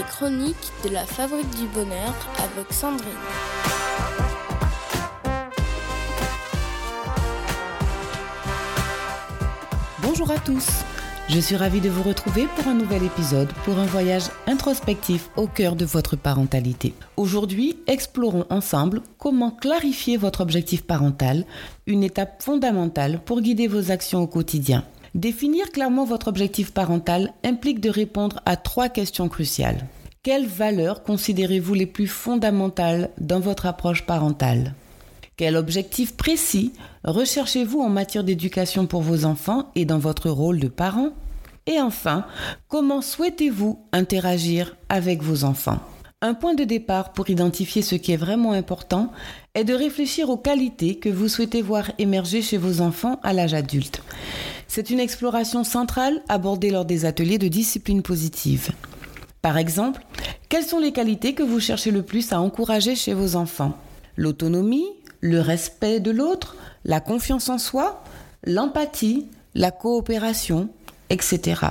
chronique de la Fabrique du Bonheur avec Sandrine. Bonjour à tous. Je suis ravie de vous retrouver pour un nouvel épisode, pour un voyage introspectif au cœur de votre parentalité. Aujourd'hui, explorons ensemble comment clarifier votre objectif parental, une étape fondamentale pour guider vos actions au quotidien. Définir clairement votre objectif parental implique de répondre à trois questions cruciales. Quelles valeurs considérez-vous les plus fondamentales dans votre approche parentale? Quel objectif précis recherchez-vous en matière d'éducation pour vos enfants et dans votre rôle de parent? Et enfin, comment souhaitez-vous interagir avec vos enfants? Un point de départ pour identifier ce qui est vraiment important est de réfléchir aux qualités que vous souhaitez voir émerger chez vos enfants à l'âge adulte. C'est une exploration centrale abordée lors des ateliers de discipline positive. Par exemple, quelles sont les qualités que vous cherchez le plus à encourager chez vos enfants? L'autonomie, le respect de l'autre, la confiance en soi, l'empathie, la coopération, etc.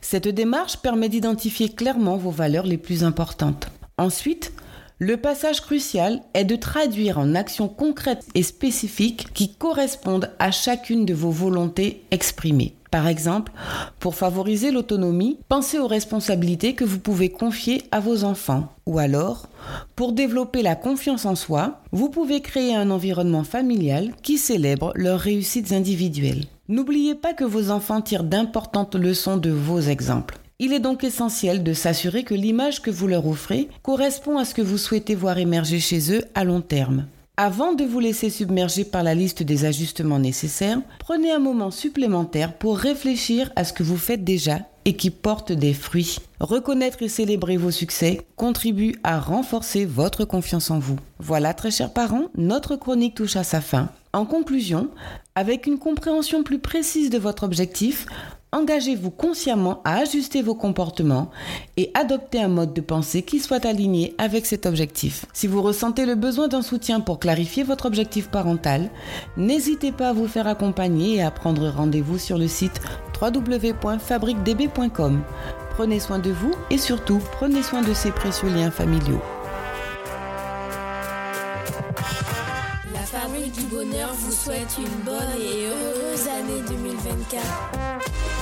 Cette démarche permet d'identifier clairement vos valeurs les plus importantes. Ensuite, le passage crucial est de traduire en actions concrètes et spécifiques qui correspondent à chacune de vos volontés exprimées. Par exemple, pour favoriser l'autonomie, pensez aux responsabilités que vous pouvez confier à vos enfants. Ou alors, pour développer la confiance en soi, vous pouvez créer un environnement familial qui célèbre leurs réussites individuelles. N'oubliez pas que vos enfants tirent d'importantes leçons de vos exemples. Il est donc essentiel de s'assurer que l'image que vous leur offrez correspond à ce que vous souhaitez voir émerger chez eux à long terme. Avant de vous laisser submerger par la liste des ajustements nécessaires, prenez un moment supplémentaire pour réfléchir à ce que vous faites déjà et qui porte des fruits. Reconnaître et célébrer vos succès contribue à renforcer votre confiance en vous. Voilà, très chers parents, notre chronique touche à sa fin. En conclusion, avec une compréhension plus précise de votre objectif, engagez-vous consciemment à ajuster vos comportements et adopter un mode de pensée qui soit aligné avec cet objectif. Si vous ressentez le besoin d'un soutien pour clarifier votre objectif parental, n'hésitez pas à vous faire accompagner et à prendre rendez-vous sur le site www.fabriquedb.com. Prenez soin de vous et surtout prenez soin de ces précieux liens familiaux. La Fabrique du Bonheur vous souhaite une bonne et heureuse année 2024.